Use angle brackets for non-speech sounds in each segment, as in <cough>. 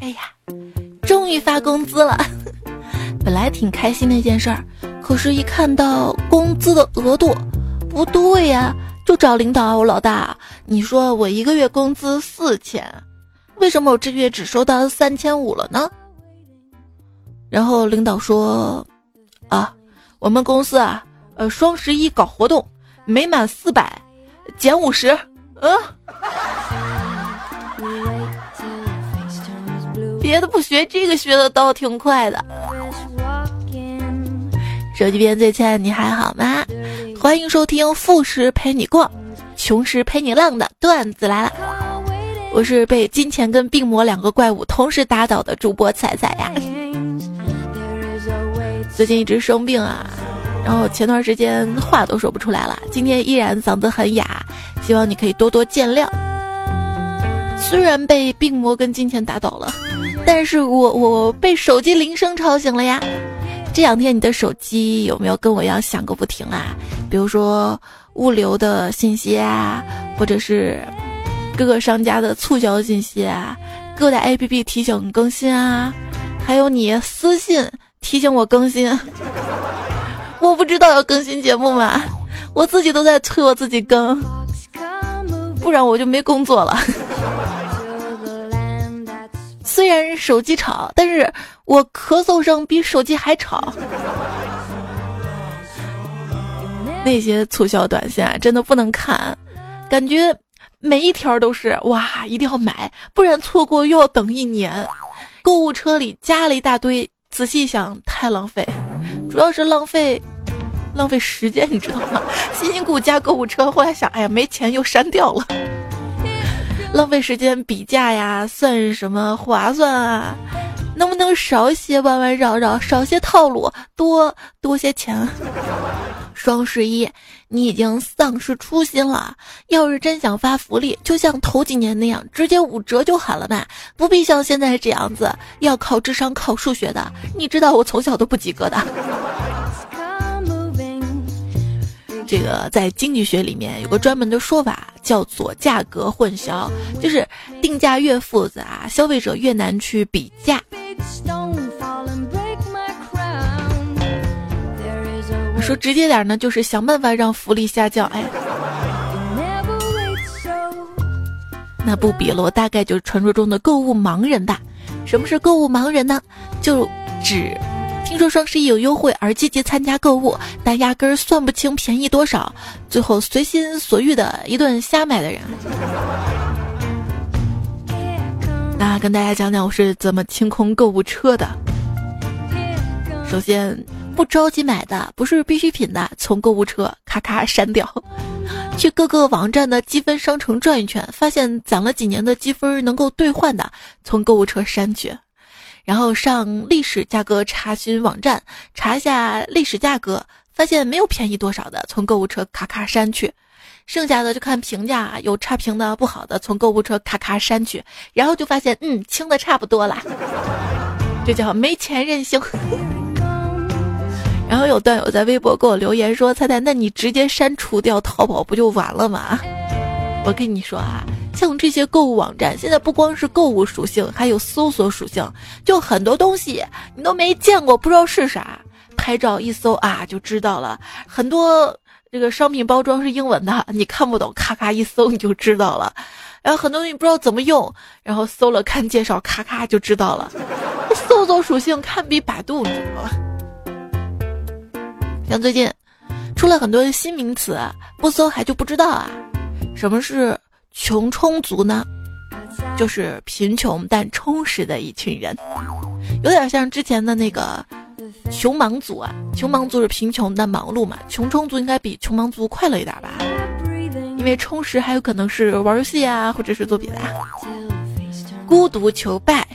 哎呀，终于发工资了，<laughs> 本来挺开心的一件事儿，可是，一看到工资的额度，不对呀，就找领导，我老大，你说我一个月工资四千，为什么我这个月只收到三千五了呢？然后领导说，啊，我们公司啊，呃，双十一搞活动，每满四百，减五十，嗯。别的不学，这个学的倒挺快的。手机边最亲爱的你还好吗？欢迎收听富时陪你逛，穷时陪你浪的段子来了。我是被金钱跟病魔两个怪物同时打倒的主播彩彩呀。最近一直生病啊，然后前段时间话都说不出来了，今天依然嗓子很哑，希望你可以多多见谅。虽然被病魔跟金钱打倒了。但是我我被手机铃声吵醒了呀！这两天你的手机有没有跟我一样响个不停啊？比如说物流的信息啊，或者是各个商家的促销信息啊，各大 APP 提醒更新啊，还有你私信提醒我更新。我不知道要更新节目吗？我自己都在催我自己更，不然我就没工作了。虽然手机吵，但是我咳嗽声比手机还吵。那些促销短信啊，真的不能看，感觉每一条都是哇，一定要买，不然错过又要等一年。购物车里加了一大堆，仔细想太浪费，主要是浪费浪费时间，你知道吗？辛辛苦苦加购物车，后来想，哎呀，没钱又删掉了。浪费时间比价呀，算什么划算啊？能不能少些弯弯绕绕，少些套路，多多些钱？双十一，你已经丧失初心了。要是真想发福利，就像头几年那样，直接五折就好了嘛，不必像现在这样子要靠智商、靠数学的。你知道我从小都不及格的。这个在经济学里面有个专门的说法，叫做价格混淆，就是定价越复杂，消费者越难去比价。说直接点呢，就是想办法让福利下降。哎，那不比了，我大概就是传说中的购物盲人吧？什么是购物盲人呢？就指。听说双十一有优惠而积极参加购物，但压根儿算不清便宜多少，最后随心所欲的一顿瞎买的人。那跟大家讲讲我是怎么清空购物车的。首先，不着急买的，不是必需品的，从购物车咔咔删掉。去各个网站的积分商城转一圈，发现攒了几年的积分能够兑换的，从购物车删去。然后上历史价格查询网站查一下历史价格，发现没有便宜多少的，从购物车咔咔删去；剩下的就看评价，有差评的不好的，从购物车咔咔删去。然后就发现，嗯，清的差不多了，<laughs> 这叫没钱任性。然后有段友在微博给我留言说：“菜菜，那你直接删除掉淘宝不就完了吗？”我跟你说啊。像这些购物网站，现在不光是购物属性，还有搜索属性，就很多东西你都没见过，不知道是啥，拍照一搜啊就知道了。很多这个商品包装是英文的，你看不懂，咔咔一搜你就知道了。然后很多东西不知道怎么用，然后搜了看介绍，咔咔就知道了。搜索属性堪比百度，你知道吗？像最近出了很多新名词，不搜还就不知道啊，什么是？穷充足呢，就是贫穷但充实的一群人，有点像之前的那个穷忙族啊。穷忙族是贫穷但忙碌嘛，穷充足应该比穷忙族快乐一点吧？因为充实还有可能是玩游戏啊，或者是做别的。孤独求败，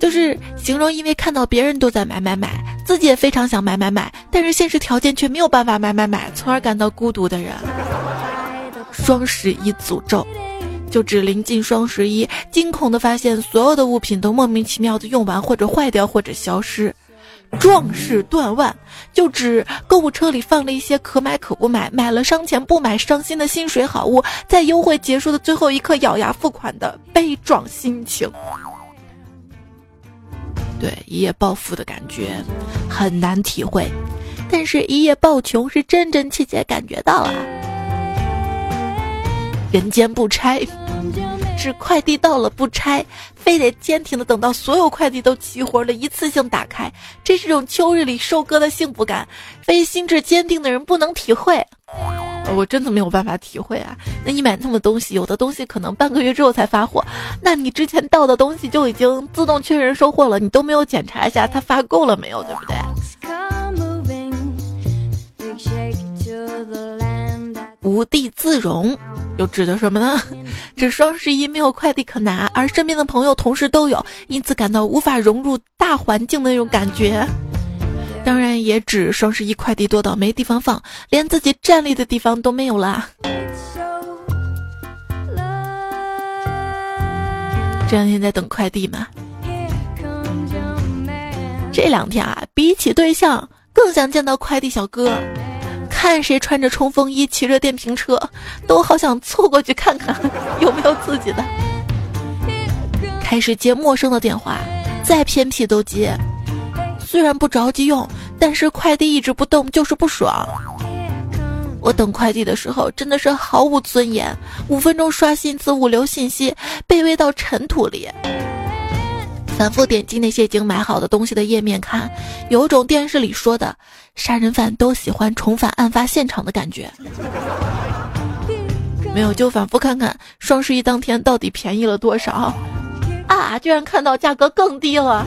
就是形容因为看到别人都在买买买，自己也非常想买买买，但是现实条件却没有办法买买买，从而感到孤独的人。双十一诅咒，就指临近双十一，惊恐的发现所有的物品都莫名其妙的用完或者坏掉或者消失。壮士断腕，就指购物车里放了一些可买可不买，买了伤钱不买伤心的薪水好物，在优惠结束的最后一刻咬牙付款的悲壮心情。对，一夜暴富的感觉很难体会，但是一夜暴穷是真真切切感觉到啊。人间不拆，是快递到了不拆，非得坚挺的等到所有快递都齐活了，一次性打开，这是种秋日里收割的幸福感，非心智坚定的人不能体会。我真的没有办法体会啊！那你买那么东西，有的东西可能半个月之后才发货，那你之前到的东西就已经自动确认收货了，你都没有检查一下它发够了没有，对不对？无地自容，又指的什么呢？<laughs> 指双十一没有快递可拿，而身边的朋友、同事都有，因此感到无法融入大环境的那种感觉。当然也指双十一快递多到没地方放，连自己站立的地方都没有啦。这两天在等快递嘛，这两天啊，比起对象，更想见到快递小哥。看谁穿着冲锋衣，骑着电瓶车，都好想凑过去看看有没有自己的。开始接陌生的电话，再偏僻都接。虽然不着急用，但是快递一直不动就是不爽。我等快递的时候真的是毫无尊严，五分钟刷新一次物流信息，卑微到尘土里。反复点击那些已经买好的东西的页面看，有种电视里说的杀人犯都喜欢重返案发现场的感觉。没有就反复看看双十一当天到底便宜了多少啊！居然看到价格更低了。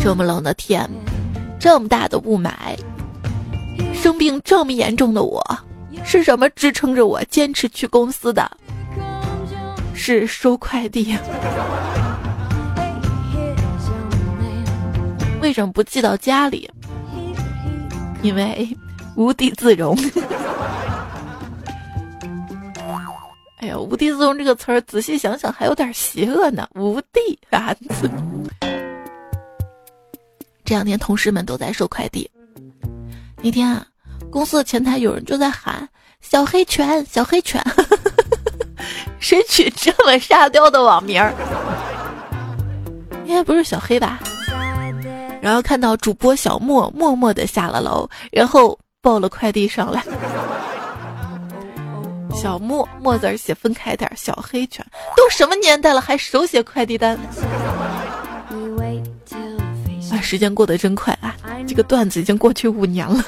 这么冷的天，这么大的雾霾，生病这么严重的我，是什么支撑着我坚持去公司的？是收快递，为什么不寄到家里？因为无地自容。<laughs> 哎呀，无地自容这个词儿，仔细想想还有点邪恶呢。无地啊！这两天同事们都在收快递，那天啊，公司的前台有人就在喊“小黑犬，小黑犬”。<laughs> 谁取这么沙雕的网名儿？应该不是小黑吧？然后看到主播小莫默默的下了楼，然后抱了快递上来。<laughs> 小莫莫字写分开点，小黑犬都什么年代了还手写快递单？啊，时间过得真快啊！这个段子已经过去五年了。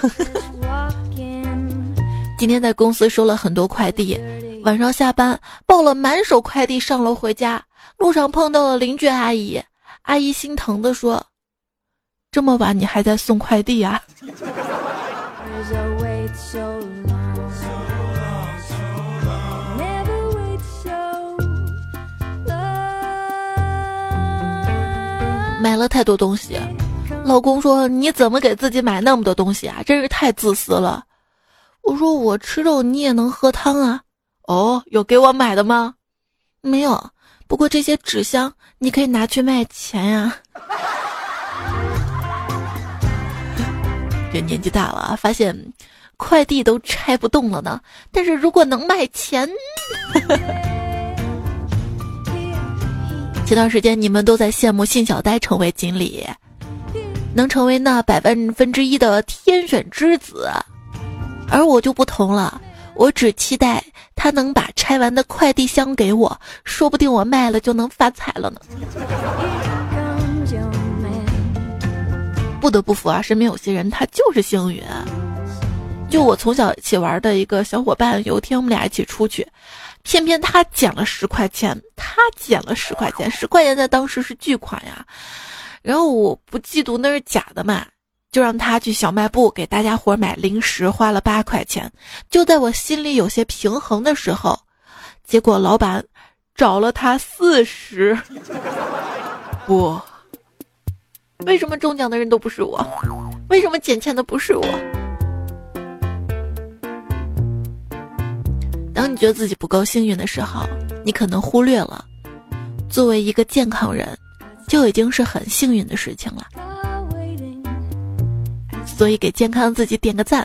今天在公司收了很多快递。晚上下班抱了满手快递上楼回家，路上碰到了邻居阿姨，阿姨心疼的说：“这么晚你还在送快递呀？”买了太多东西，老公说：“你怎么给自己买那么多东西啊？真是太自私了。”我说：“我吃肉，你也能喝汤啊。”哦，有给我买的吗？没有。不过这些纸箱你可以拿去卖钱呀。年纪大了，发现快递都拆不动了呢。但是如果能卖钱，前段时间你们都在羡慕信小呆成为经理，能成为那百万分之一的天选之子，而我就不同了。我只期待他能把拆完的快递箱给我，说不定我卖了就能发财了呢。不得不服啊，身边有些人他就是幸运。就我从小一起玩的一个小伙伴，有一天我们俩一起出去，偏偏他捡了十块钱，他捡了十块钱，十块钱在当时是巨款呀。然后我不嫉妒那是假的嘛。就让他去小卖部给大家伙买零食，花了八块钱。就在我心里有些平衡的时候，结果老板找了他四十。<laughs> 不，为什么中奖的人都不是我？为什么捡钱的不是我？当你觉得自己不够幸运的时候，你可能忽略了，作为一个健康人，就已经是很幸运的事情了。所以给健康自己点个赞，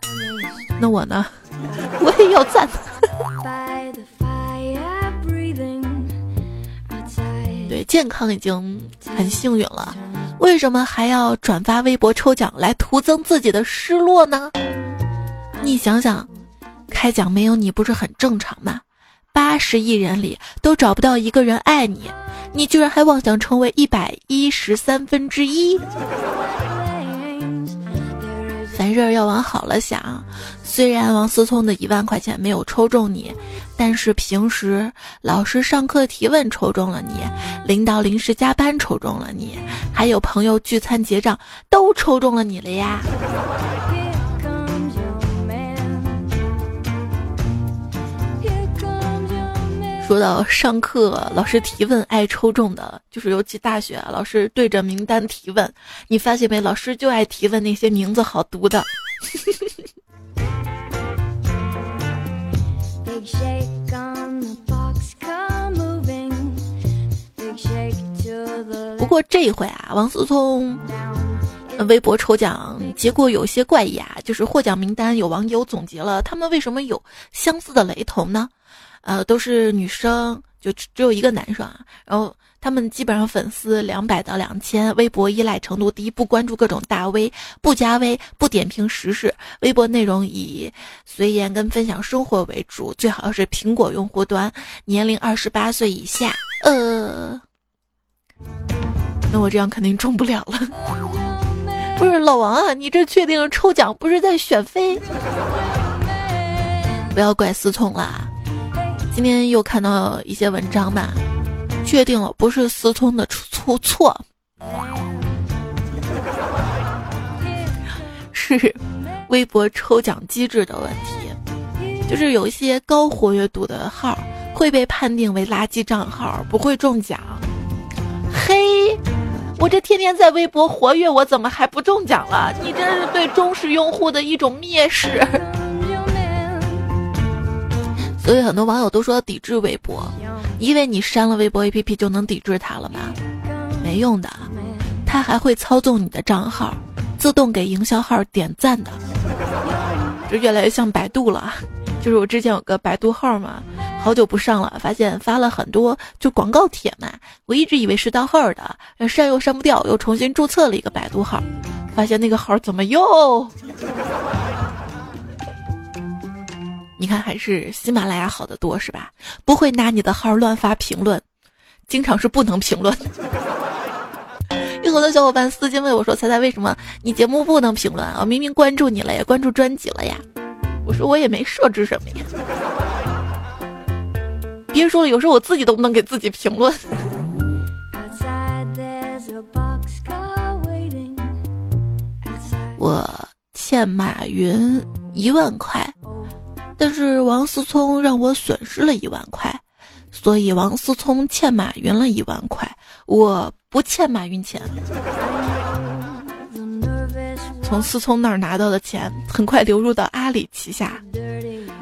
那我呢？我也要赞。对，健康已经很幸运了，为什么还要转发微博抽奖来徒增自己的失落呢？你想想，开奖没有你不是很正常吗？八十亿人里都找不到一个人爱你，你居然还妄想成为一百一十三分之一。凡事要往好了想，虽然王思聪的一万块钱没有抽中你，但是平时老师上课提问抽中了你，领导临时加班抽中了你，还有朋友聚餐结账都抽中了你了呀。说到上课，老师提问爱抽中的，就是尤其大学，老师对着名单提问，你发现没？老师就爱提问那些名字好读的。<laughs> 不过这一回啊，王思聪微博抽奖结果有些怪异啊，就是获奖名单有网友总结了，他们为什么有相似的雷同呢？呃，都是女生，就只有一个男生啊。然后他们基本上粉丝两百到两千，微博依赖程度低，不关注各种大 V，不加微，不点评时事，微博内容以随言跟分享生活为主，最好是苹果用户端，年龄二十八岁以下。呃，那我这样肯定中不了了。不是老王啊，你这确定抽奖不是在选妃？不要怪思聪啦。今天又看到一些文章吧，确定了不是思聪的出错，<laughs> 是微博抽奖机制的问题，就是有一些高活跃度的号会被判定为垃圾账号，不会中奖。嘿，我这天天在微博活跃，我怎么还不中奖了？你这是对忠实用户的一种蔑视。所以很多网友都说抵制微博，因为你删了微博 APP 就能抵制它了吗？没用的，它还会操纵你的账号，自动给营销号点赞的。<laughs> 这越来越像百度了，就是我之前有个百度号嘛，好久不上了，发现发了很多就广告帖嘛，我一直以为是盗号的，删又删不掉，又重新注册了一个百度号，发现那个号怎么又？你看，还是喜马拉雅好的多，是吧？不会拿你的号乱发评论，经常是不能评论。<laughs> 有很多小伙伴私信问我说：“猜猜为什么你节目不能评论啊？明明关注你了，呀关注专辑了呀。”我说：“我也没设置什么呀。”别说了，有时候我自己都不能给自己评论。我欠马云一万块。但是王思聪让我损失了一万块，所以王思聪欠马云了一万块，我不欠马云钱。从思聪那儿拿到的钱很快流入到阿里旗下，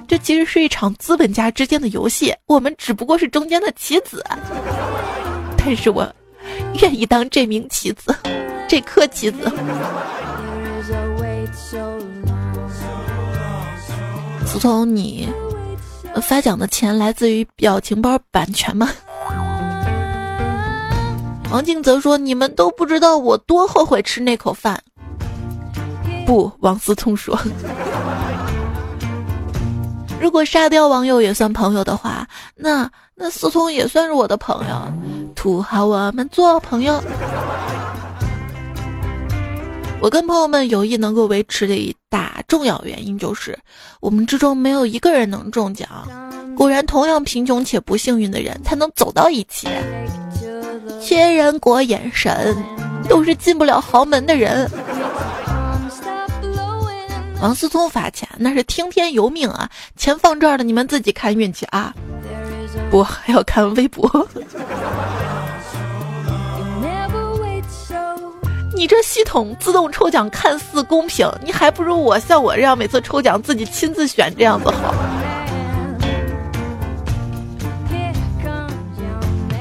这其实是一场资本家之间的游戏，我们只不过是中间的棋子。但是我愿意当这名棋子，这颗棋子。思聪，你发奖的钱来自于表情包版权吗？王静则说：“你们都不知道我多后悔吃那口饭。”不，王思聪说：“如果沙雕网友也算朋友的话，那那思聪也算是我的朋友。土豪，我们做朋友。”我跟朋友们友谊能够维持的一大重要原因，就是我们之中没有一个人能中奖。果然，同样贫穷且不幸运的人才能走到一起。千人国眼神，都是进不了豪门的人。王思聪发钱那是听天由命啊，钱放这儿了，你们自己看运气啊。不还要看微博。你这系统自动抽奖看似公平，你还不如我像我这样每次抽奖自己亲自选这样子好。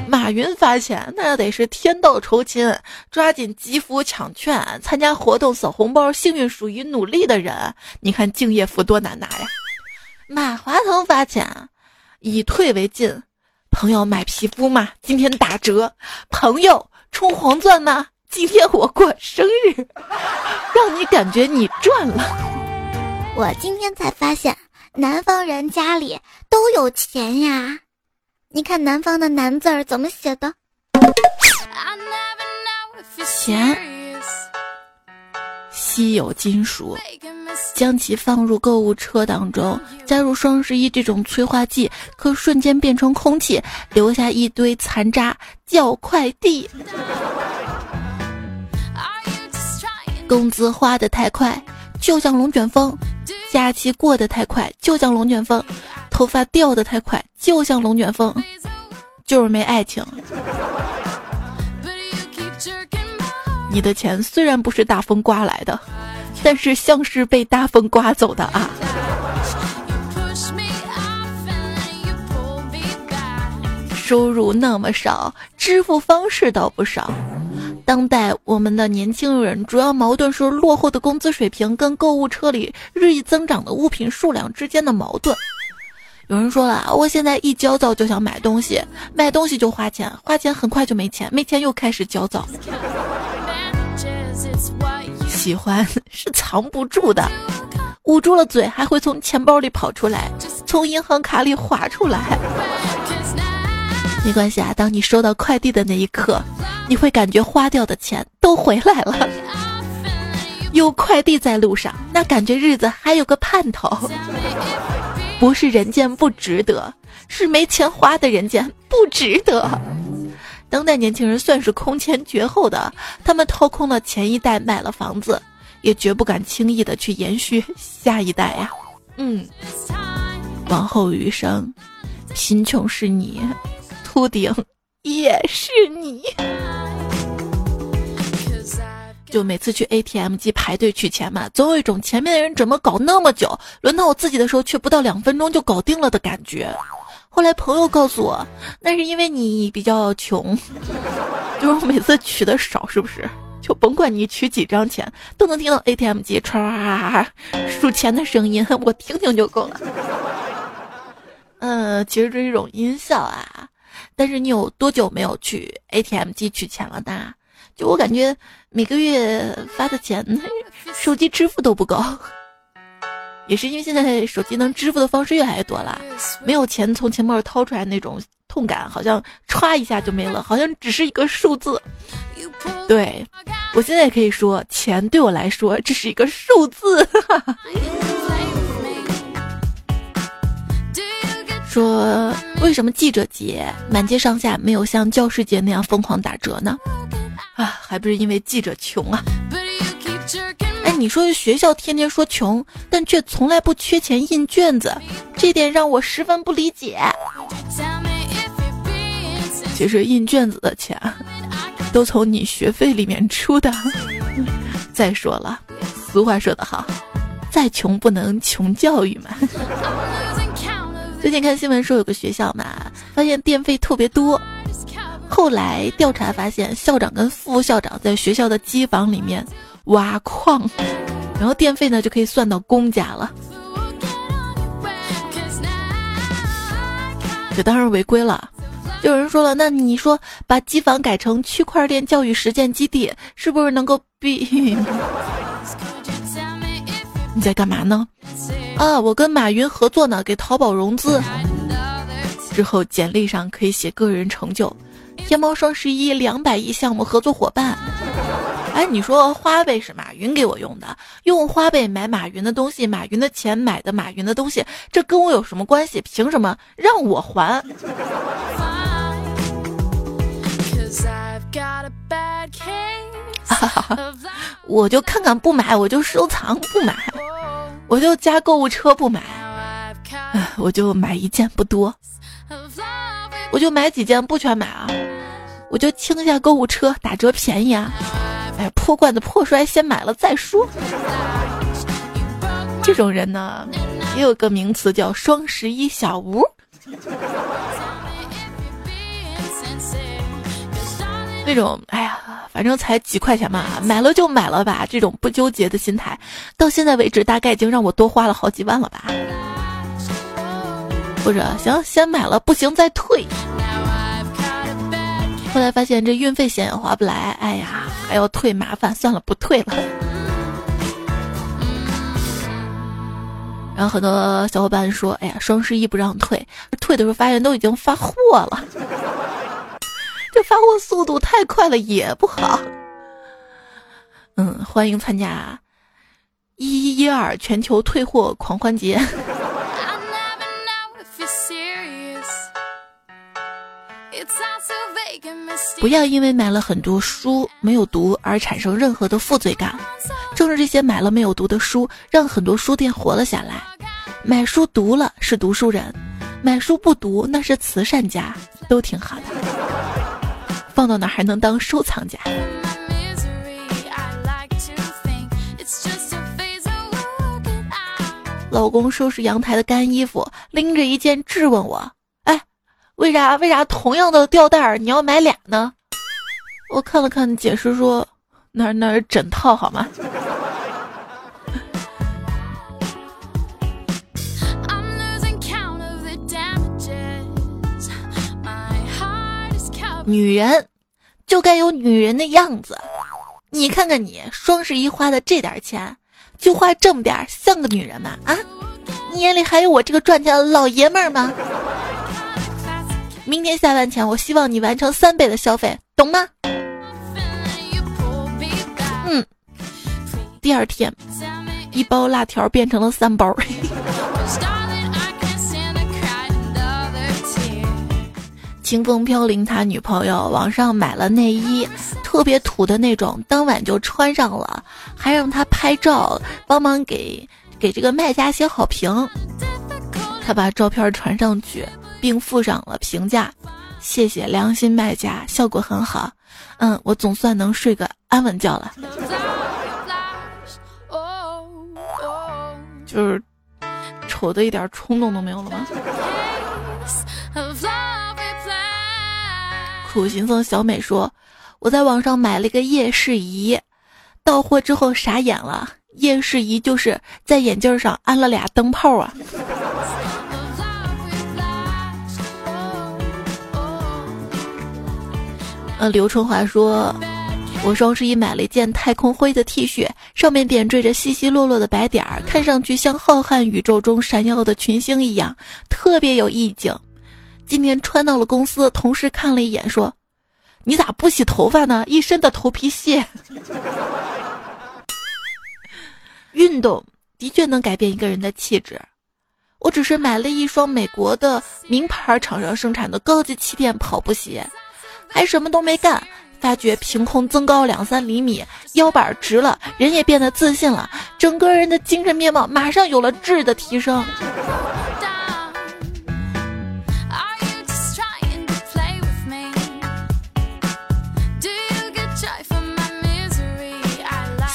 马云发钱那得是天道酬勤，抓紧集福抢券，参加活动扫红包，幸运属于努力的人。你看敬业福多难拿呀！马化腾发钱，以退为进。朋友买皮肤吗？今天打折。朋友充黄钻吗？今天我过生日，<laughs> 让你感觉你赚了。我今天才发现，南方人家里都有钱呀。你看南方的“南”字儿怎么写的？钱，稀有金属，将其放入购物车当中，加入双十一这种催化剂，可瞬间变成空气，留下一堆残渣，叫快递。工资花的太快，就像龙卷风；假期过得太快，就像龙卷风；头发掉的太快，就像龙卷风，就是没爱情。你的钱虽然不是大风刮来的，但是像是被大风刮走的啊！收入那么少，支付方式倒不少。当代我们的年轻人主要矛盾是落后的工资水平跟购物车里日益增长的物品数量之间的矛盾。有人说了，我现在一焦躁就想买东西，买东西就花钱，花钱很快就没钱，没钱又开始焦躁。喜欢是藏不住的，捂住了嘴还会从钱包里跑出来，从银行卡里划出来。没关系啊，当你收到快递的那一刻。你会感觉花掉的钱都回来了，有快递在路上，那感觉日子还有个盼头。不是人间不值得，是没钱花的人间不值得。当代年轻人算是空前绝后的，他们掏空了前一代买了房子，也绝不敢轻易的去延续下一代呀。嗯，往后余生，贫穷是你，秃顶。<laughs> 也是你，<laughs> 就每次去 ATM 机排队取钱嘛，总有一种前面的人怎么搞那么久，轮到我自己的时候却不到两分钟就搞定了的感觉。后来朋友告诉我，那是因为你比较穷，<laughs> 就是我每次取的少，是不是？就甭管你取几张钱，都能听到 ATM 机唰数钱的声音，我听听就够了。嗯，其实这是一种音效啊。但是你有多久没有去 ATM 机取钱了呢？就我感觉每个月发的钱，<laughs> 手机支付都不够。也是因为现在手机能支付的方式越来越多了，没有钱从钱包里掏出来那种痛感，好像歘一下就没了，好像只是一个数字。对我现在也可以说，钱对我来说这是一个数字。<laughs> 说为什么记者节满街上下没有像教师节那样疯狂打折呢？啊，还不是因为记者穷啊！哎，你说学校天天说穷，但却从来不缺钱印卷子，这点让我十分不理解。其实印卷子的钱都从你学费里面出的。<laughs> 再说了，俗话说得好，再穷不能穷教育嘛。最近看新闻说有个学校嘛，发现电费特别多。后来调查发现，校长跟副校长在学校的机房里面挖矿，然后电费呢就可以算到公家了。这当然违规了。有人说了，那你说把机房改成区块链教育实践基地，是不是能够避？你在干嘛呢？啊，我跟马云合作呢，给淘宝融资。之后简历上可以写个人成就，天猫双十一两百亿项目合作伙伴。哎，你说花呗是马云给我用的，用花呗买马云的东西，马云的钱买的马云的东西，这跟我有什么关系？凭什么让我还？<laughs> 我就看看不买，我就收藏不买。我就加购物车不买，我就买一件不多，我就买几件不全买啊，我就清一下购物车打折便宜啊，哎，破罐子破摔，先买了再说。这种人呢，也有个名词叫双十一小吴。那种哎呀，反正才几块钱嘛，买了就买了吧。这种不纠结的心态，到现在为止大概已经让我多花了好几万了吧。或者行，先买了不行再退。后来发现这运费险也划不来，哎呀，还要退麻烦，算了，不退了。然后很多小伙伴说：“哎呀，双十一不让退，退的时候发现都已经发货了，这发货速度太快了，也不好。”嗯，欢迎参加一一二全球退货狂欢节。不要因为买了很多书没有读而产生任何的负罪感。正是这些买了没有读的书，让很多书店活了下来。买书读了是读书人，买书不读那是慈善家，都挺好的。放到哪还能当收藏家？老公收拾阳台的干衣服，拎着一件质问我。哎为啥为啥同样的吊带儿你要买俩呢？我看了看解释说，那那是枕套好吗？女人就该有女人的样子，你看看你双十一花的这点钱，就花这么点，像个女人吗？啊，你眼里还有我这个赚钱的老爷们儿吗？明天下班前，我希望你完成三倍的消费，懂吗？嗯。第二天，一包辣条变成了三包。<laughs> 清风飘零，他女朋友网上买了内衣，特别土的那种，当晚就穿上了，还让他拍照，帮忙给给这个卖家写好评。他把照片传上去。并附上了评价，谢谢良心卖家，效果很好。嗯，我总算能睡个安稳觉了。就是丑的一点冲动都没有了吗？苦行僧小美说：“我在网上买了一个夜视仪，到货之后傻眼了，夜视仪就是在眼镜上安了俩灯泡啊。”呃，刘春华说：“我双十一买了一件太空灰的 T 恤，上面点缀着稀稀落落的白点儿，看上去像浩瀚宇宙中闪耀的群星一样，特别有意境。今天穿到了公司，同事看了一眼说：‘你咋不洗头发呢？一身的头皮屑。’运动的确能改变一个人的气质。我只是买了一双美国的名牌厂商生产的高级气垫跑步鞋。”还什么都没干，发觉凭空增高两三厘米，腰板直了，人也变得自信了，整个人的精神面貌马上有了质的提升。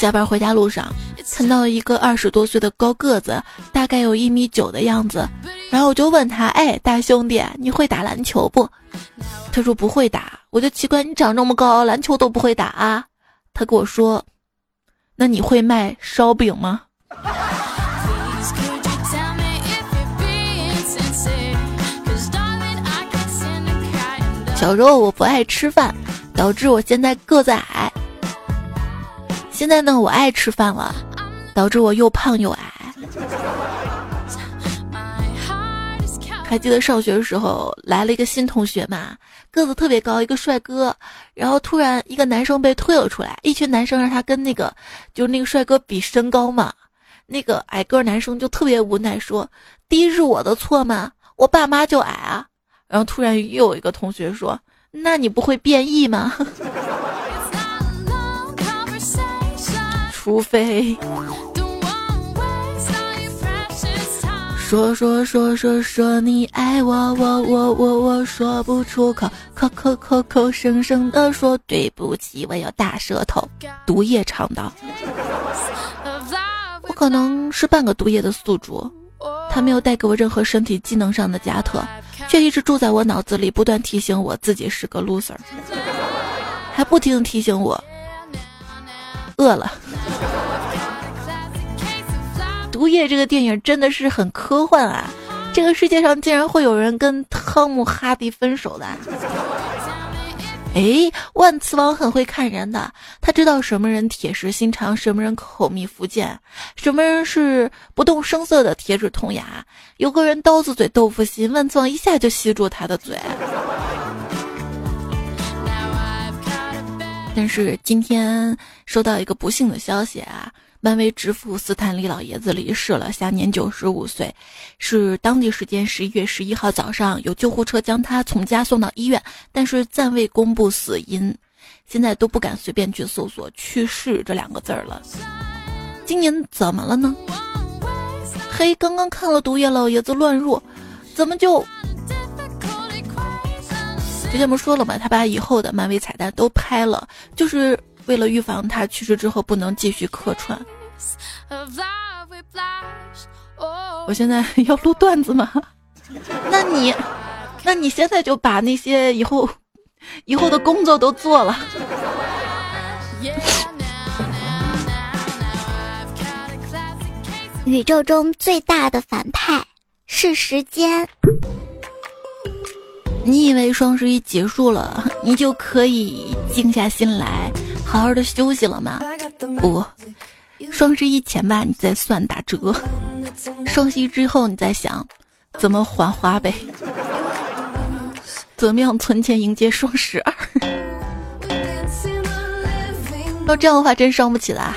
下班回家路上，看到一个二十多岁的高个子，大概有一米九的样子，然后我就问他：“哎，大兄弟，你会打篮球不？”他说不会打，我就奇怪你长这么高，篮球都不会打啊？他跟我说，那你会卖烧饼吗？小时候我不爱吃饭，导致我现在个子矮。现在呢，我爱吃饭了，导致我又胖又矮。还记得上学的时候来了一个新同学嘛，个子特别高，一个帅哥。然后突然一个男生被推了出来，一群男生让他跟那个就是那个帅哥比身高嘛。那个矮个男生就特别无奈说：“低是我的错吗？我爸妈就矮啊。”然后突然又有一个同学说：“那你不会变异吗？”除非。说说说说说你爱我，我我我我说不出口，口口口口声声的说对不起，我有大舌头。毒液肠道，我可能是半个毒液的宿主，他没有带给我任何身体机能上的加特，却一直住在我脑子里，不断提醒我自己是个 loser，还不停提醒我饿了。毒液这个电影真的是很科幻啊！这个世界上竟然会有人跟汤姆哈迪分手的？哎，万磁王很会看人的，他知道什么人铁石心肠，什么人口蜜腹剑，什么人是不动声色的铁齿铜牙。有个人刀子嘴豆腐心，万磁王一下就吸住他的嘴。但是今天收到一个不幸的消息啊！漫威之父斯坦利老爷子离世了，享年九十五岁。是当地时间十一月十一号早上，有救护车将他从家送到医院，但是暂未公布死因。现在都不敢随便去搜索“去世”这两个字儿了。今年怎么了呢？嘿，刚刚看了毒液，老爷子乱入，怎么就？之前不说了吗？他把以后的漫威彩蛋都拍了，就是为了预防他去世之后不能继续客串。我现在 <laughs> 要录段子吗？<laughs> 那你，那你现在就把那些以后以后的工作都做了。宇宙中最大的反派是时间。你以为双十一结束了，你就可以静下心来好好的休息了吗？不，双十一前吧，你再算打折；双十一之后，你再想怎么还花呗，怎么样存钱迎接双十二。要这样的话，真伤不起了。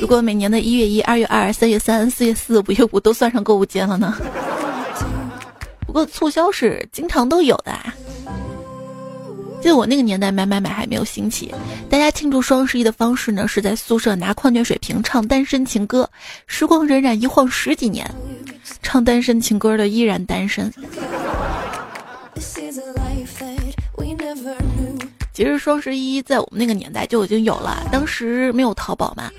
如果每年的一月一、二月二、三月三、四月四、五月五都算上购物节了呢？不过促销是经常都有的。记得我那个年代买买买还没有兴起，大家庆祝双十一的方式呢，是在宿舍拿矿泉水瓶唱单身情歌。时光荏苒一晃十几年，唱单身情歌的依然单身。其实双十一在我们那个年代就已经有了，当时没有淘宝嘛。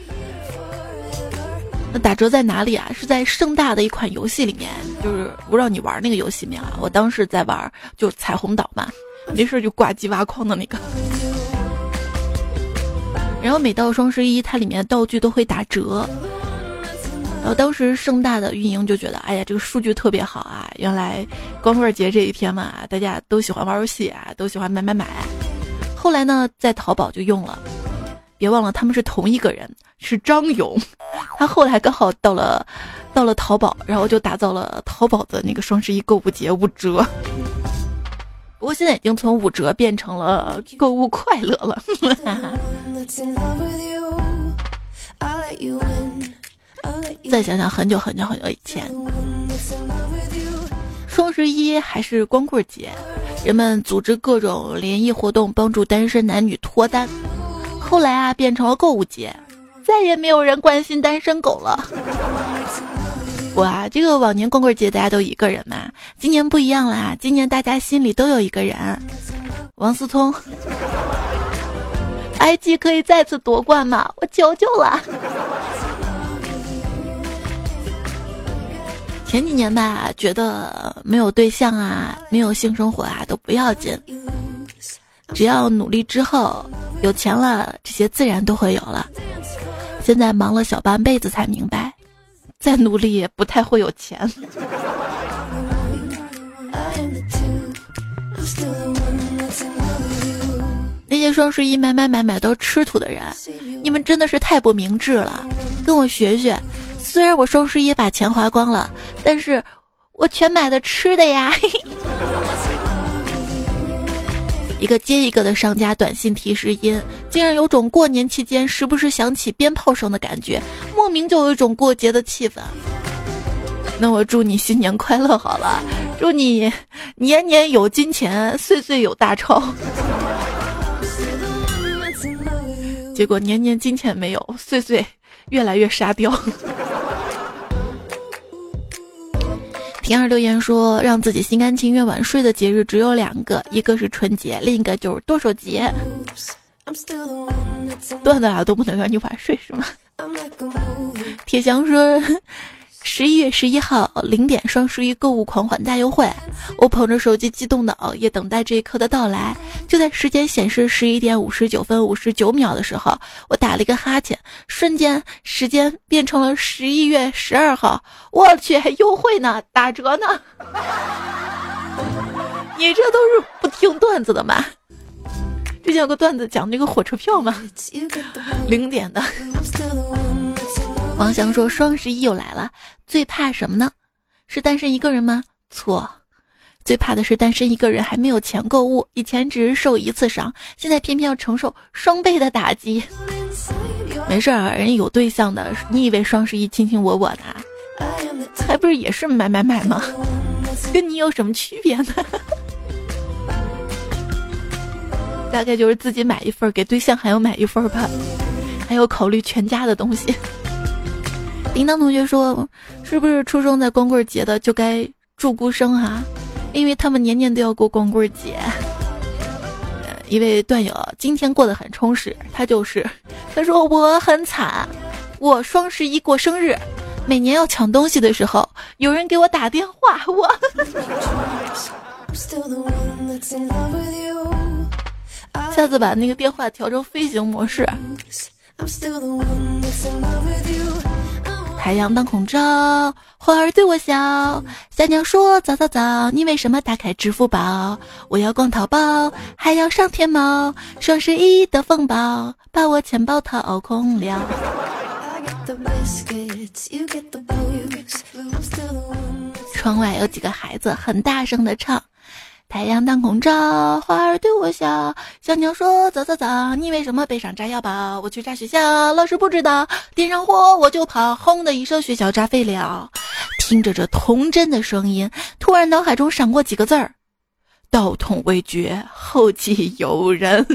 那打折在哪里啊？是在盛大的一款游戏里面，就是不知道你玩那个游戏没有啊？我当时在玩，就彩虹岛嘛，没事就挂机挖矿的那个。然后每到双十一，它里面的道具都会打折。然后当时盛大的运营就觉得，哎呀，这个数据特别好啊！原来光棍节这一天嘛，大家都喜欢玩游戏啊，都喜欢买买买。后来呢，在淘宝就用了。别忘了，他们是同一个人，是张勇。<laughs> 他后来刚好到了，到了淘宝，然后就打造了淘宝的那个双十一购物节五折。<laughs> 不过现在已经从五折变成了购物快乐了。<laughs> 再想想很久很久很久以前，双十一还是光棍节，人们组织各种联谊活动，帮助单身男女脱单。后来啊，变成了购物节，再也没有人关心单身狗了。哇，这个往年光棍节大家都一个人嘛，今年不一样啦，今年大家心里都有一个人，王思聪。IG 可以再次夺冠吗？我求求了。前几年吧，觉得没有对象啊，没有性生活啊，都不要紧。只要努力之后有钱了，这些自然都会有了。现在忙了小半辈子才明白，再努力也不太会有钱。那些双十一买买买买都吃土的人，你们真的是太不明智了。跟我学学，虽然我双十一把钱花光了，但是我全买的吃的呀。一个接一个的商家短信提示音，竟然有种过年期间时不时响起鞭炮声的感觉，莫名就有一种过节的气氛。那我祝你新年快乐好了，祝你年年有金钱，岁岁有大钞。<laughs> 结果年年金钱没有，岁岁越来越沙雕。平儿留言说：“让自己心甘情愿晚睡的节日只有两个，一个是春节，另一个就是剁手节。”断的啊都不能让你晚睡是吗？铁翔说：“十一月十一号零点，双十一购物狂欢大优惠。我捧着手机激动的熬夜，等待这一刻的到来。就在时间显示十一点五十九分五十九秒的时候，我打了一个哈欠，瞬间时间变成了十一月十二号。我去，还优惠呢，打折呢！<laughs> 你这都是不听段子的吗？之前有个段子讲那个火车票吗？<laughs> 零点的。王翔说：“双十一又来了，最怕什么呢？是单身一个人吗？错，最怕的是单身一个人还没有钱购物。以前只是受一次伤，现在偏偏要承受双倍的打击。没事儿，人有对象的，你以为双十一卿卿我我的，还不是也是买买买吗？跟你有什么区别呢？大概就是自己买一份，给对象还要买一份吧，还要考虑全家的东西。”铃铛同学说：“是不是出生在光棍节的就该祝孤生啊？因为他们年年都要过光棍节。”一位段友今天过得很充实，他就是他说我很惨，我双十一过生日，每年要抢东西的时候，有人给我打电话，我 <laughs> 下次把那个电话调成飞行模式。太阳当空照，花儿对我笑。小鸟说：“早早早，你为什么打开支付宝？我要逛淘宝，还要上天猫。双十一的风暴，把我钱包掏空了。” <laughs> 窗外有几个孩子很大声的唱。太阳当空照，花儿对我笑。小鸟说：“早早早，你为什么背上炸药包？我去炸学校，老师不知道。点上火我就跑，轰的一声，学校炸飞了。”听着这童真的声音，突然脑海中闪过几个字儿：“道统未绝，后继有人。<laughs> ”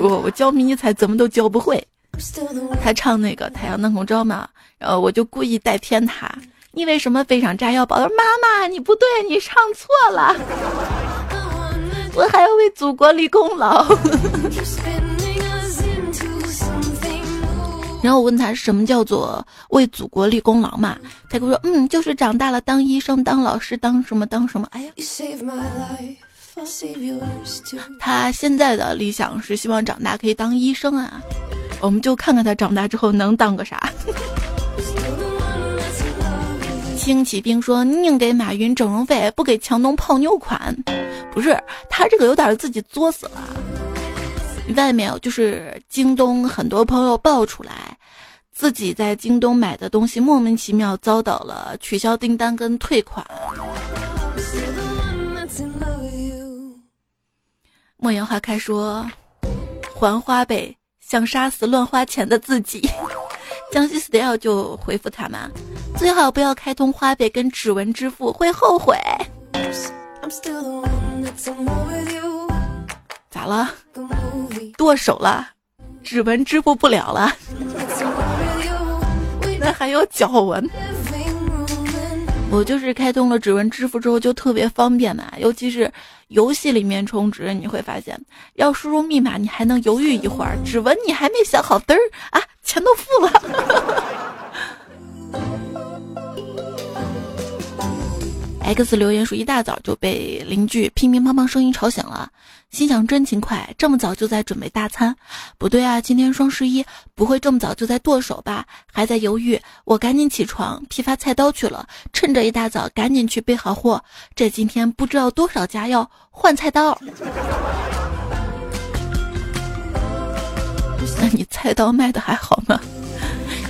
我我教迷你彩怎么都教不会。他唱那个太阳当空照嘛，然后我就故意带偏他。你为什么背上炸药包？他说：“妈妈，你不对，你唱错了。我还要为祖国立功劳。”然后我问他什么叫做为祖国立功劳嘛？他跟我说：“嗯，就是长大了当医生、当老师、当什么当什么。”哎呀，他现在的理想是希望长大可以当医生啊。我们就看看他长大之后能当个啥。兴起兵说：“宁给马云整容费，不给强东泡妞款。”不是他这个有点自己作死了。外面就是京东，很多朋友爆出来，自己在京东买的东西莫名其妙遭到了取消订单跟退款。莫言花开说：“还花呗，想杀死乱花钱的自己。”江西 style 就回复他们。最好不要开通花呗跟指纹支付，会后悔。咋了？剁手了？指纹支付不了了？<laughs> 那还有脚纹？我就是开通了指纹支付之后就特别方便嘛，尤其是游戏里面充值，你会发现要输入密码你还能犹豫一会儿，指纹你还没想好，嘚儿啊，钱都付了。<laughs> X 留言说一大早就被邻居乒乒乓乓声音吵醒了，心想真勤快，这么早就在准备大餐。不对啊，今天双十一，不会这么早就在剁手吧？还在犹豫，我赶紧起床批发菜刀去了，趁着一大早赶紧去备好货。这今天不知道多少家要换菜刀。你菜刀卖的还好吗？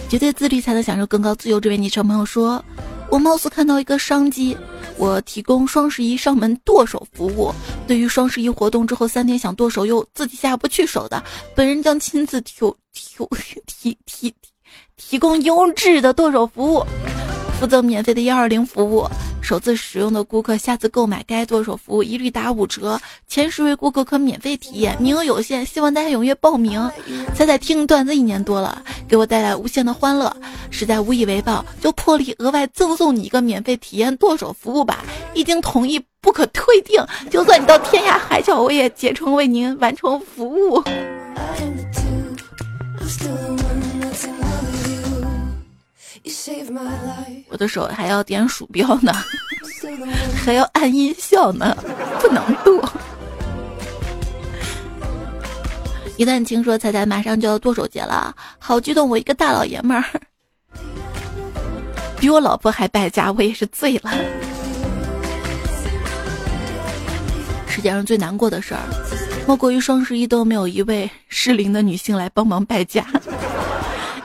绝对自律才能享受更高自由。这位昵称朋友说，我貌似看到一个商机。我提供双十一上门剁手服务，对于双十一活动之后三天想剁手又自己下不去手的，本人将亲自提提提提提供优质的剁手服务，负责免费的幺二零服务。首次使用的顾客，下次购买该剁手服务一律打五折，前十位顾客可免费体验，名额有限，希望大家踊跃报名。彩彩听段子一年多了，给我带来无限的欢乐，实在无以为报，就破例额外赠送你一个免费体验剁手服务吧。一经同意，不可退订，就算你到天涯海角，我也竭诚为您完成服务。I am too 我的手还要点鼠标呢，<laughs> 还要按音效呢，不能剁。一旦听说彩彩马上就要剁手节了，好激动！我一个大老爷们儿，比我老婆还败家，我也是醉了。世界上最难过的事儿，莫过于双十一都没有一位适龄的女性来帮忙败家。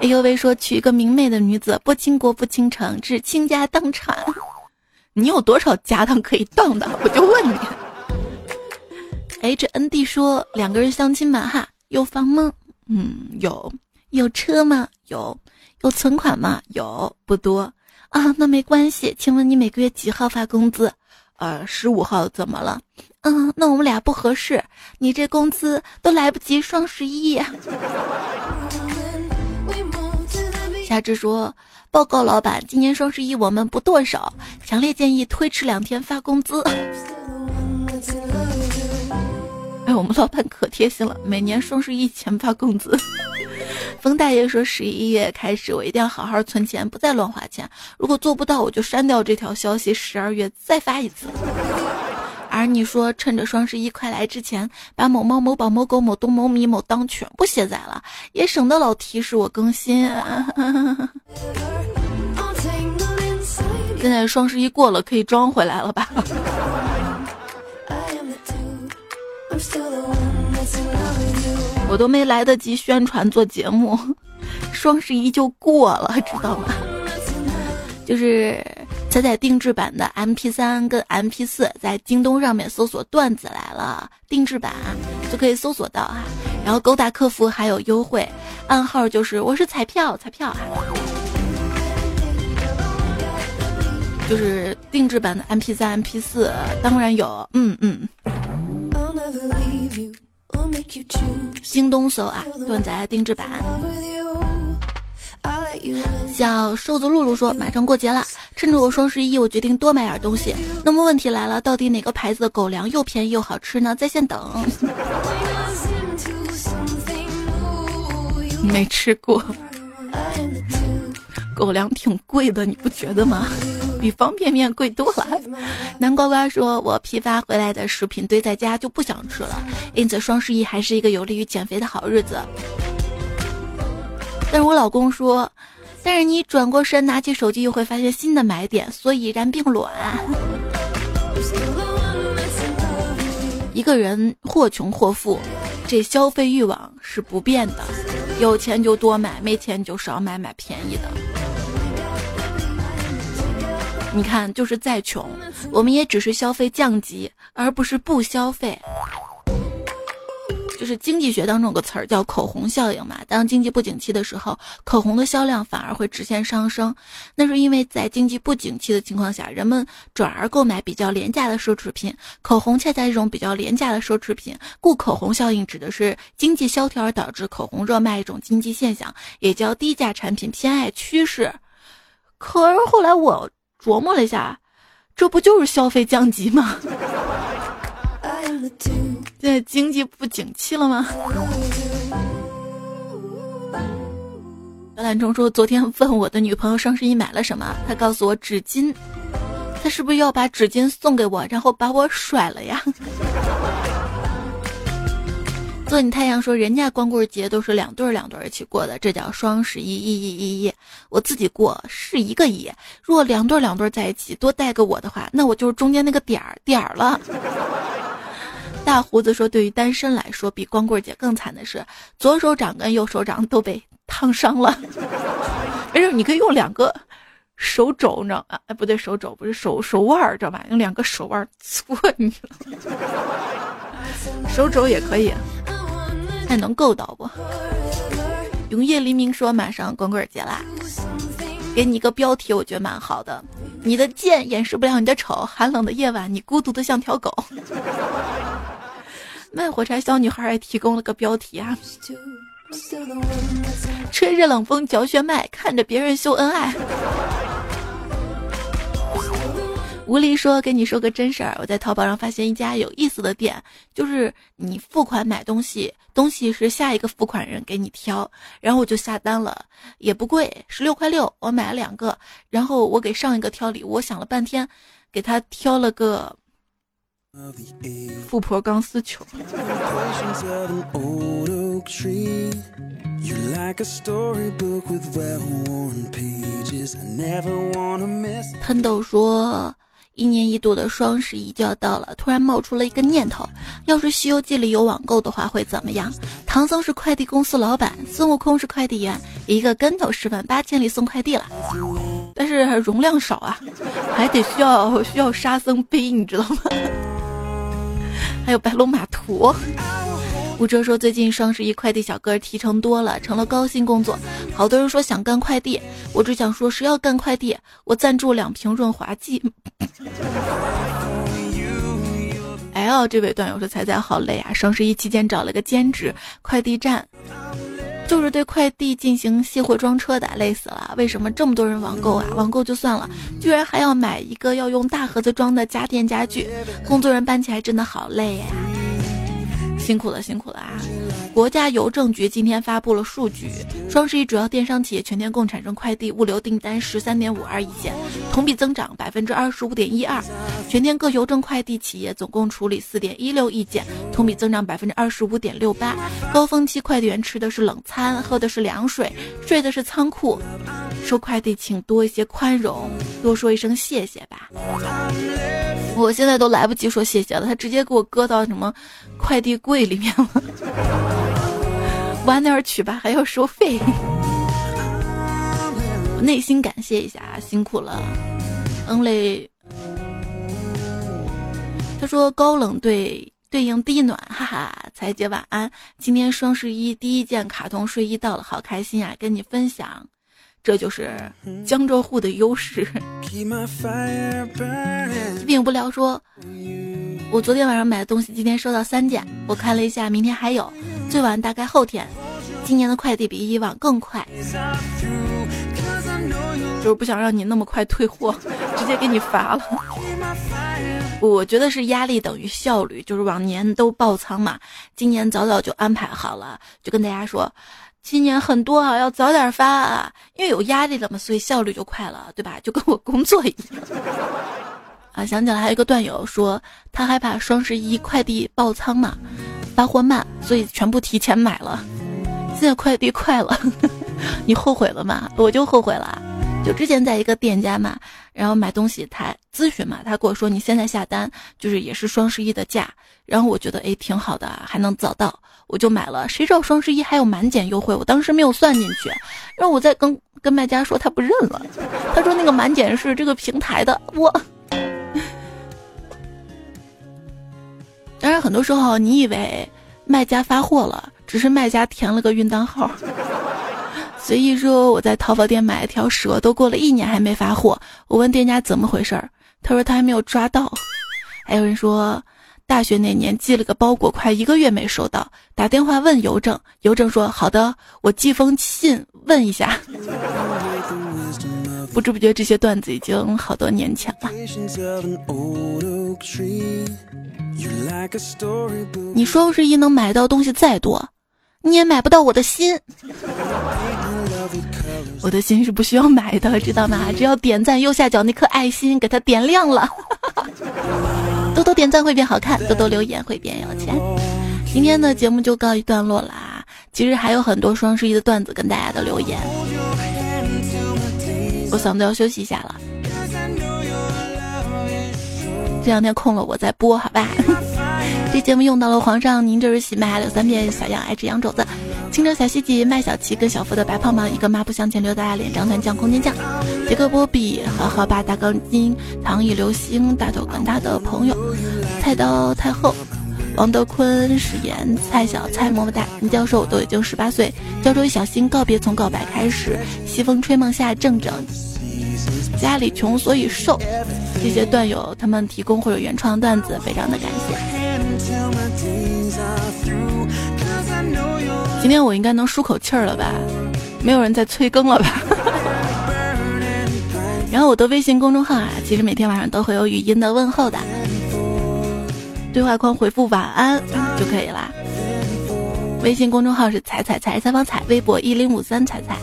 哎呦喂，说娶一个明媚的女子，不倾国不倾城，只倾家荡产。你有多少家当可以荡的？我就问你。H N D 说两个人相亲嘛哈。有房吗？嗯，有。有车吗？有。有存款吗？有，不多啊。那没关系。请问你每个月几号发工资？呃，十五号。怎么了？嗯，那我们俩不合适。你这工资都来不及双十一。夏至说：“报告老板，今年双十一我们不剁手，强烈建议推迟两天发工资。”哎，我们老板可贴心了，每年双十一前发工资。<laughs> 冯大爷说，十一月开始我一定要好好存钱，不再乱花钱。如果做不到，我就删掉这条消息，十二月再发一次。而你说，趁着双十一快来之前，把某猫、某宝、某狗、某东、某米、某当全部卸载了，也省得老提示我更新。<laughs> 现在双十一过了，可以装回来了吧？<laughs> 我都没来得及宣传做节目，<laughs> 双十一就过了，知道吗？就是彩彩定制版的 M P 三跟 M P 四，在京东上面搜索“段子来了”定制版就可以搜索到啊。然后勾搭客服还有优惠，暗号就是我是彩票彩票啊。就是定制版的 M P 三 M P 四，当然有，嗯嗯。京东搜啊，段仔定制版。小瘦子露露说：“马上过节了，趁着我双十一，我决定多买点东西。那么问题来了，到底哪个牌子的狗粮又便宜又好吃呢？在线等。没吃过，狗粮挺贵的，你不觉得吗？”比方便面贵多了。南瓜瓜说：“我批发回来的食品堆在家就不想吃了，因此双十一还是一个有利于减肥的好日子。”但是我老公说：“但是你转过身拿起手机又会发现新的买点，所以然并卵。<laughs> ”一个人或穷或富，这消费欲望是不变的，有钱就多买，没钱就少买，买便宜的。你看，就是再穷，我们也只是消费降级，而不是不消费。就是经济学当中有个词儿叫口红效应嘛。当经济不景气的时候，口红的销量反而会直线上升。那是因为在经济不景气的情况下，人们转而购买比较廉价的奢侈品，口红恰恰一种比较廉价的奢侈品。故口红效应指的是经济萧条而导致口红热卖一种经济现象，也叫低价产品偏爱趋势。可是后来我。琢磨了一下，这不就是消费降级吗？<laughs> 现在经济不景气了吗？小懒虫说，昨天问我的女朋友双十一买了什么，她告诉我纸巾，她是不是要把纸巾送给我，然后把我甩了呀？做你太阳说，人家光棍节都是两对儿两对儿一起过的，这叫双十一一一一一。我自己过是一个一，如果两对两对在一起多带个我的话，那我就是中间那个点儿点儿了。大胡子说，对于单身来说，比光棍节更惨的是，左手掌跟右手掌都被烫伤了。<laughs> 没事，你可以用两个手肘，你知道吗？哎，不对，手肘不是手手腕，知道吧？用两个手腕搓你，手肘也可以。看能够到不？永夜黎明说马上光棍节啦，给你一个标题，我觉得蛮好的。你的贱掩饰不了你的丑，寒冷的夜晚，你孤独的像条狗。卖火柴小女孩也提供了个标题啊，吹着冷风嚼血脉，看着别人秀恩爱。吴丽说：“跟你说个真事儿，我在淘宝上发现一家有意思的店，就是你付款买东西，东西是下一个付款人给你挑，然后我就下单了，也不贵，十六块六，我买了两个，然后我给上一个挑礼物，我想了半天，给他挑了个富婆钢丝球。”喷豆说：“一年一度的双十一就要到了，突然冒出了一个念头：要是《西游记》里有网购的话，会怎么样？唐僧是快递公司老板，孙悟空是快递员，一个跟头十万八千里送快递了。但是容量少啊，还得需要需要沙僧背，你知道吗？还有白龙马图。”吴哲说：“最近双十一快递小哥提成多了，成了高薪工作。好多人说想干快递，我只想说，谁要干快递，我赞助两瓶润滑剂。”L 这位段友说：“彩彩好累啊！双十一期间找了个兼职快递站，就是对快递进行卸货装车的，累死了。为什么这么多人网购啊？网购就算了，居然还要买一个要用大盒子装的家电家具，工作人搬起来真的好累呀。”辛苦了，辛苦了啊！国家邮政局今天发布了数据，双十一主要电商企业全天共产生快递物流订单十三点五二亿件，同比增长百分之二十五点一二。全天各邮政快递企业总共处理四点一六亿件，同比增长百分之二十五点六八。高峰期快递员吃的是冷餐，喝的是凉水，睡的是仓库。收快递请多一些宽容，多说一声谢谢吧。我现在都来不及说谢谢了，他直接给我搁到什么快递柜里面了。晚点取吧，还要收费。我内心感谢一下，辛苦了，嗯嘞。他说高冷对对应低暖，哈哈，彩姐晚安。今天双十一第一件卡通睡衣到了，好开心啊，跟你分享。这就是江浙沪的优势。<laughs> 并不聊说，我昨天晚上买的东西，今天收到三件，我看了一下，明天还有，最晚大概后天。今年的快递比以往更快，就是不想让你那么快退货，直接给你发了。我觉得是压力等于效率，就是往年都爆仓嘛，今年早早就安排好了，就跟大家说。今年很多啊，要早点发啊，因为有压力了嘛，所以效率就快了，对吧？就跟我工作一样啊。想起来还有一个段友说，他害怕双十一快递爆仓嘛，发货慢，所以全部提前买了。现在快递快了，<laughs> 你后悔了吗？我就后悔了。就之前在一个店家嘛，然后买东西，他咨询嘛，他跟我说你现在下单就是也是双十一的价，然后我觉得哎挺好的，还能早到。我就买了，谁知道双十一还有满减优惠，我当时没有算进去。然后我再跟跟卖家说，他不认了，<laughs> 他说那个满减是这个平台的。我，<laughs> 当然很多时候你以为卖家发货了，只是卖家填了个运单号。<laughs> 随意说我在淘宝店买了条蛇，都过了一年还没发货，我问店家怎么回事儿，他说他还没有抓到。还有人说。大学那年寄了个包裹，快一个月没收到，打电话问邮政，邮政说好的，我寄封信问一下。<laughs> 不知不觉，这些段子已经好多年前了。你双十一能买到东西再多，你也买不到我的心。我的心是不需要买的，知道吗？只要点赞右下角那颗爱心，给它点亮了。<laughs> 多多点赞会变好看，多多留言会变有钱。今天的节目就告一段落啦，其实还有很多双十一的段子跟大家的留言。我嗓子要休息一下了，这两天空了我再播，好吧？<laughs> 这节目用到了皇上，您这是喜麦有三遍小羊爱吃羊肘子。青州小西姐、麦小琪跟小福的白胖胖，一个抹布向前溜大脸，张团酱空间酱，杰克波比，好好吧大钢筋，唐艺流星，大头跟他的朋友，菜刀太后，王德坤史岩，蔡小蔡么么哒，林教授都已经十八岁，胶州一小新告别从告白开始，西风吹梦下正正，家里穷所以瘦，这些段友他们提供或者原创段子，非常的感谢。今天我应该能舒口气儿了吧？没有人再催更了吧？<laughs> 然后我的微信公众号啊，其实每天晚上都会有语音的问候的，对话框回复晚安就可以啦。微信公众号是彩彩彩采访彩，微博一零五三彩彩。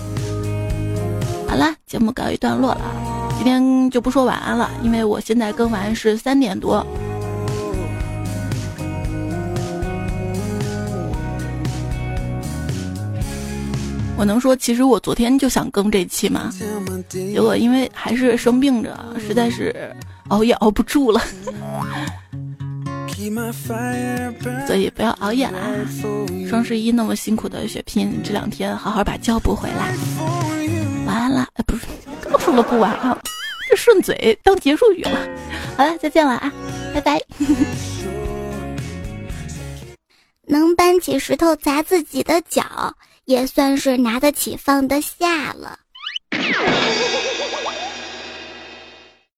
好啦，节目告一段落了，今天就不说晚安了，因为我现在更完是三点多。我能说，其实我昨天就想更这期吗？结果因为还是生病着，实在是熬夜熬不住了，所以不要熬夜啦。双十一那么辛苦的血拼，这两天好好把觉补回来。晚安了，哎，不是，刚说了不晚安，这顺嘴当结束语了。好了，再见了啊，拜拜。能搬起石头砸自己的脚。也算是拿得起放得下了。